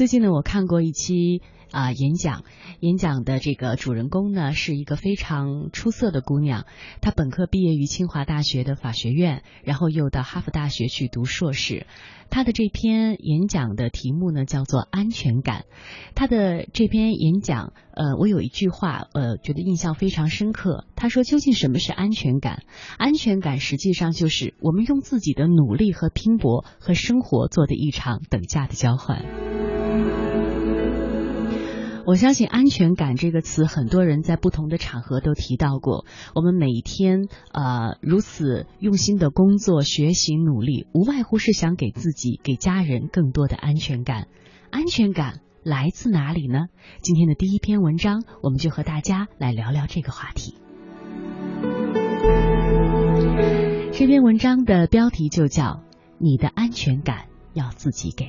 最近呢，我看过一期啊演讲，演讲的这个主人公呢是一个非常出色的姑娘，她本科毕业于清华大学的法学院，然后又到哈佛大学去读硕士。她的这篇演讲的题目呢叫做安全感。她的这篇演讲，呃，我有一句话，呃，觉得印象非常深刻。她说：“究竟什么是安全感？安全感实际上就是我们用自己的努力和拼搏和生活做的一场等价的交换。”我相信“安全感”这个词，很多人在不同的场合都提到过。我们每一天呃如此用心的工作、学习、努力，无外乎是想给自己、给家人更多的安全感。安全感来自哪里呢？今天的第一篇文章，我们就和大家来聊聊这个话题。这篇文章的标题就叫《你的安全感要自己给》。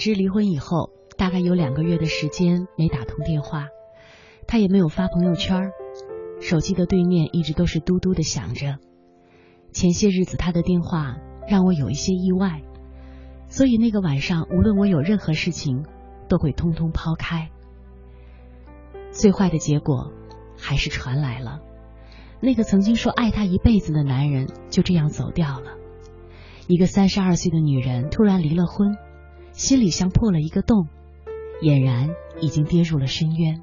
林芝离婚以后，大概有两个月的时间没打通电话，他也没有发朋友圈，手机的对面一直都是嘟嘟的响着。前些日子他的电话让我有一些意外，所以那个晚上无论我有任何事情，都会通通抛开。最坏的结果还是传来了，那个曾经说爱他一辈子的男人就这样走掉了。一个三十二岁的女人突然离了婚。心里像破了一个洞，俨然已经跌入了深渊。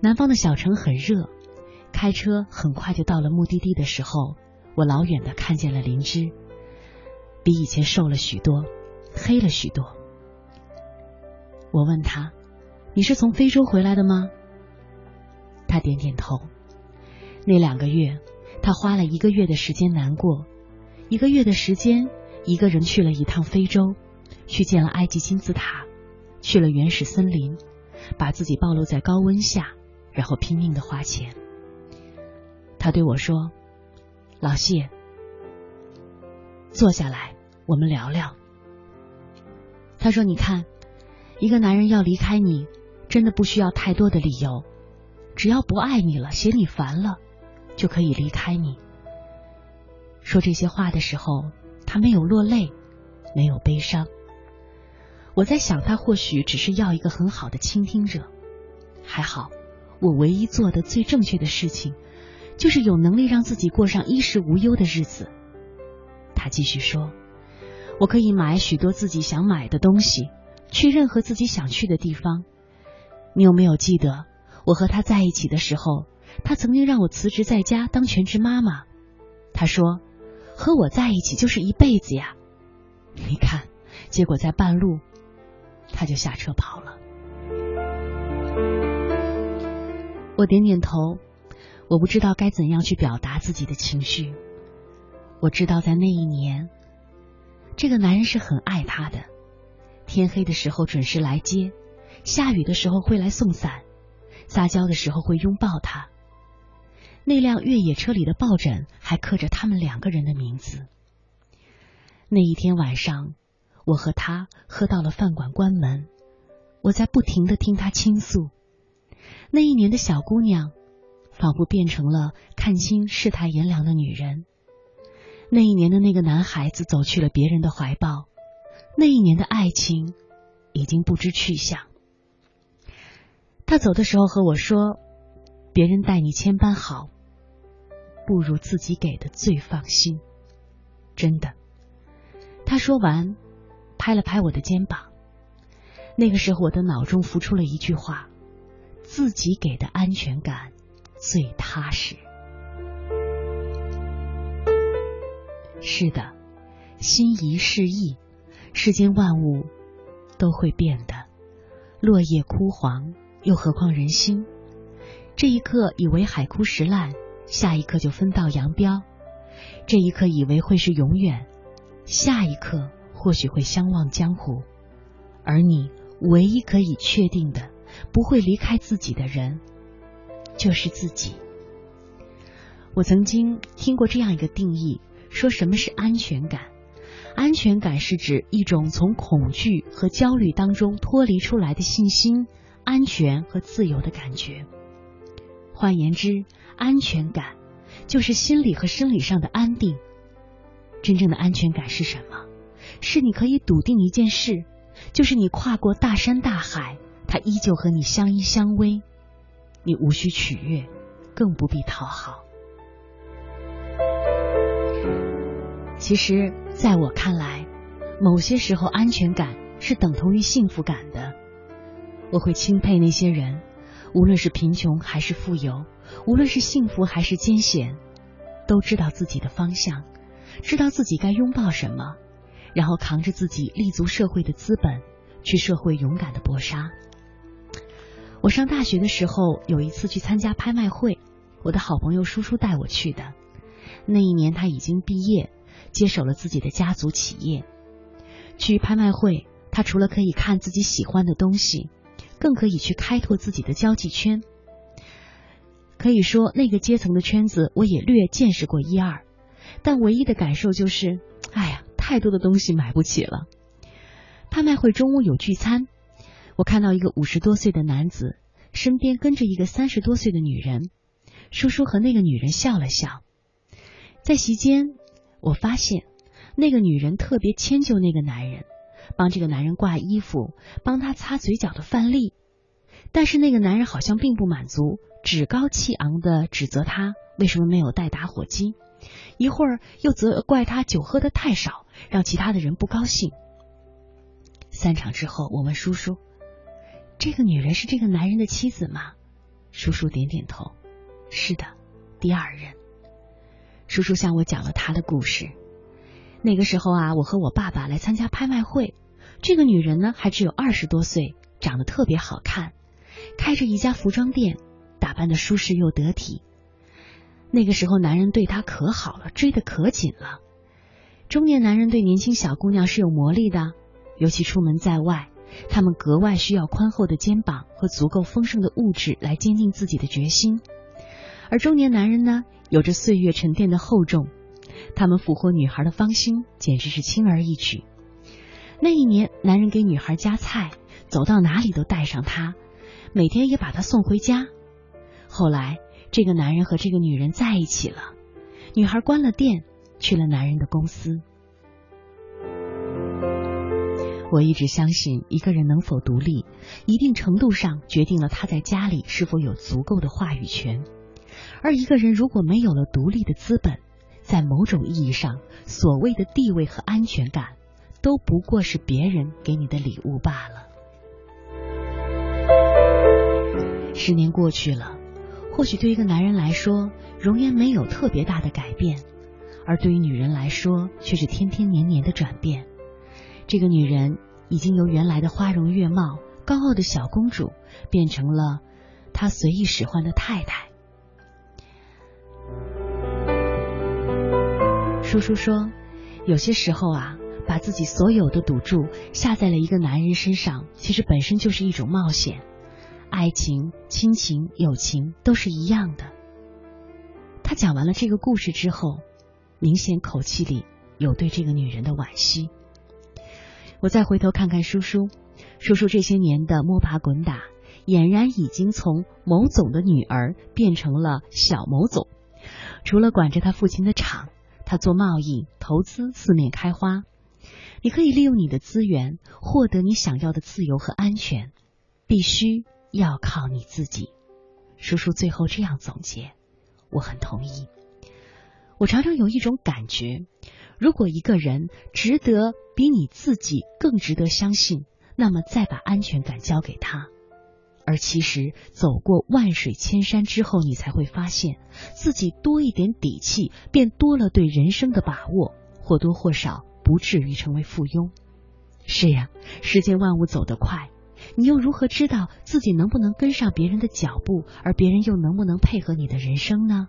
南方的小城很热，开车很快就到了目的地的时候，我老远的看见了林芝，比以前瘦了许多，黑了许多。我问他：“你是从非洲回来的吗？”他点点头。那两个月，他花了一个月的时间难过，一个月的时间，一个人去了一趟非洲。去见了埃及金字塔，去了原始森林，把自己暴露在高温下，然后拼命的花钱。他对我说：“老谢，坐下来，我们聊聊。”他说：“你看，一个男人要离开你，真的不需要太多的理由，只要不爱你了，嫌你烦了，就可以离开你。”说这些话的时候，他没有落泪，没有悲伤。我在想，他或许只是要一个很好的倾听者。还好，我唯一做的最正确的事情，就是有能力让自己过上衣食无忧的日子。他继续说：“我可以买许多自己想买的东西，去任何自己想去的地方。你有没有记得，我和他在一起的时候，他曾经让我辞职在家当全职妈妈？他说，和我在一起就是一辈子呀。你看，结果在半路。”他就下车跑了。我点点头，我不知道该怎样去表达自己的情绪。我知道在那一年，这个男人是很爱她的。天黑的时候准时来接，下雨的时候会来送伞，撒娇的时候会拥抱她。那辆越野车里的抱枕还刻着他们两个人的名字。那一天晚上。我和他喝到了饭馆关门，我在不停的听他倾诉。那一年的小姑娘，仿佛变成了看清世态炎凉的女人。那一年的那个男孩子走去了别人的怀抱，那一年的爱情已经不知去向。他走的时候和我说：“别人待你千般好，不如自己给的最放心。”真的，他说完。拍了拍我的肩膀，那个时候我的脑中浮出了一句话：自己给的安全感最踏实。是的，心移是易，世间万物都会变的，落叶枯黄，又何况人心？这一刻以为海枯石烂，下一刻就分道扬镳；这一刻以为会是永远，下一刻。或许会相忘江湖，而你唯一可以确定的不会离开自己的人，就是自己。我曾经听过这样一个定义，说什么是安全感？安全感是指一种从恐惧和焦虑当中脱离出来的信心、安全和自由的感觉。换言之，安全感就是心理和生理上的安定。真正的安全感是什么？是你可以笃定一件事，就是你跨过大山大海，他依旧和你相依相偎，你无需取悦，更不必讨好。其实，在我看来，某些时候安全感是等同于幸福感的。我会钦佩那些人，无论是贫穷还是富有，无论是幸福还是艰险，都知道自己的方向，知道自己该拥抱什么，然后扛着自己立足社会的资本，去社会勇敢的搏杀。我上大学的时候，有一次去参加拍卖会，我的好朋友叔叔带我去的。那一年他已经毕业。接手了自己的家族企业，去拍卖会，他除了可以看自己喜欢的东西，更可以去开拓自己的交际圈。可以说，那个阶层的圈子我也略见识过一二，但唯一的感受就是，哎呀，太多的东西买不起了。拍卖会中午有聚餐，我看到一个五十多岁的男子身边跟着一个三十多岁的女人，叔叔和那个女人笑了笑，在席间。我发现那个女人特别迁就那个男人，帮这个男人挂衣服，帮他擦嘴角的饭粒。但是那个男人好像并不满足，趾高气昂的指责他为什么没有带打火机，一会儿又责怪他酒喝的太少，让其他的人不高兴。散场之后，我问叔叔：“这个女人是这个男人的妻子吗？”叔叔点点头：“是的，第二任。”叔叔向我讲了他的故事。那个时候啊，我和我爸爸来参加拍卖会。这个女人呢，还只有二十多岁，长得特别好看，开着一家服装店，打扮的舒适又得体。那个时候，男人对她可好了，追得可紧了。中年男人对年轻小姑娘是有魔力的，尤其出门在外，他们格外需要宽厚的肩膀和足够丰盛的物质来坚定自己的决心。而中年男人呢，有着岁月沉淀的厚重，他们俘获女孩的芳心简直是轻而易举。那一年，男人给女孩夹菜，走到哪里都带上她，每天也把她送回家。后来，这个男人和这个女人在一起了，女孩关了店，去了男人的公司。我一直相信，一个人能否独立，一定程度上决定了他在家里是否有足够的话语权。而一个人如果没有了独立的资本，在某种意义上，所谓的地位和安全感，都不过是别人给你的礼物罢了。十年过去了，或许对一个男人来说，容颜没有特别大的改变，而对于女人来说，却是天天年年的转变。这个女人已经由原来的花容月貌、高傲的小公主，变成了他随意使唤的太太。叔叔说，有些时候啊，把自己所有的赌注下在了一个男人身上，其实本身就是一种冒险。爱情、亲情、友情都是一样的。他讲完了这个故事之后，明显口气里有对这个女人的惋惜。我再回头看看叔叔，叔叔这些年的摸爬滚打，俨然已经从某总的女儿变成了小某总。除了管着他父亲的厂。他做贸易、投资，四面开花。你可以利用你的资源获得你想要的自由和安全，必须要靠你自己。叔叔最后这样总结，我很同意。我常常有一种感觉，如果一个人值得比你自己更值得相信，那么再把安全感交给他。而其实，走过万水千山之后，你才会发现自己多一点底气，便多了对人生的把握，或多或少不至于成为附庸。是呀，世间万物走得快，你又如何知道自己能不能跟上别人的脚步，而别人又能不能配合你的人生呢？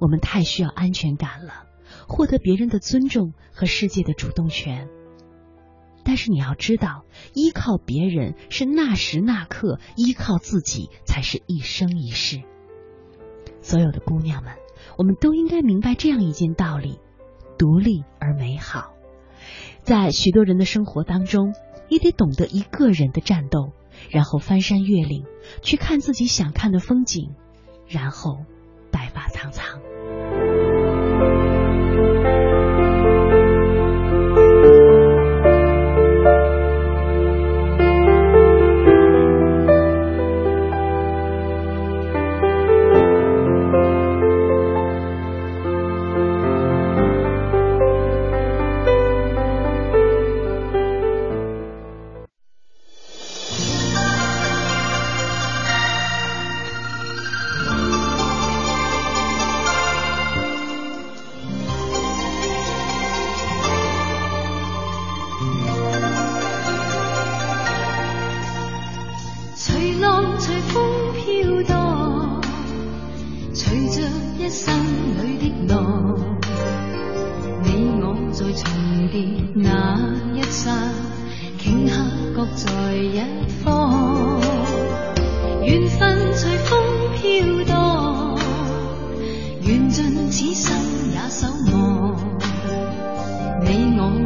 我们太需要安全感了，获得别人的尊重和世界的主动权。但是你要知道，依靠别人是那时那刻，依靠自己才是一生一世。所有的姑娘们，我们都应该明白这样一件道理：独立而美好，在许多人的生活当中，你得懂得一个人的战斗，然后翻山越岭，去看自己想看的风景，然后白发苍苍。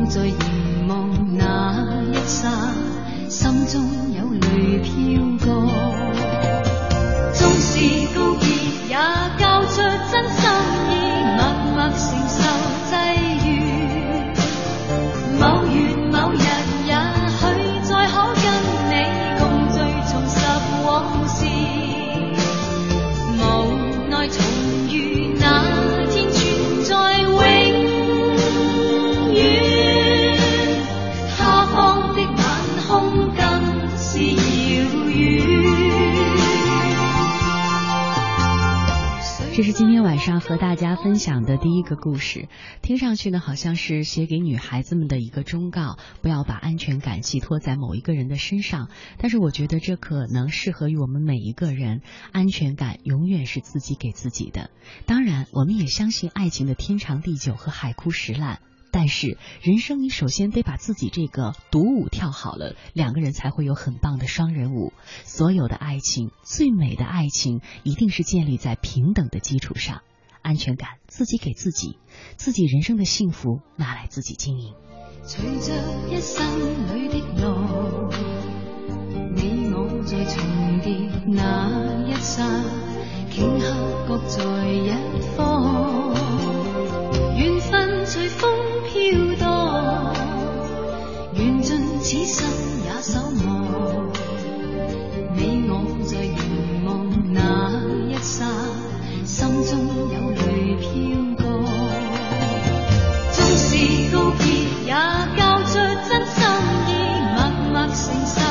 在凝望那一刹心中有泪飘。上和大家分享的第一个故事，听上去呢，好像是写给女孩子们的一个忠告，不要把安全感寄托在某一个人的身上。但是我觉得这可能适合于我们每一个人，安全感永远是自己给自己的。当然，我们也相信爱情的天长地久和海枯石烂。但是人生，你首先得把自己这个独舞跳好了，两个人才会有很棒的双人舞。所有的爱情，最美的爱情，一定是建立在平等的基础上。安全感自己给自己，自己人生的幸福拿来自己经营。随着一生里的路，你我在重叠那一刹，顷刻各在一方，最真心意默默承受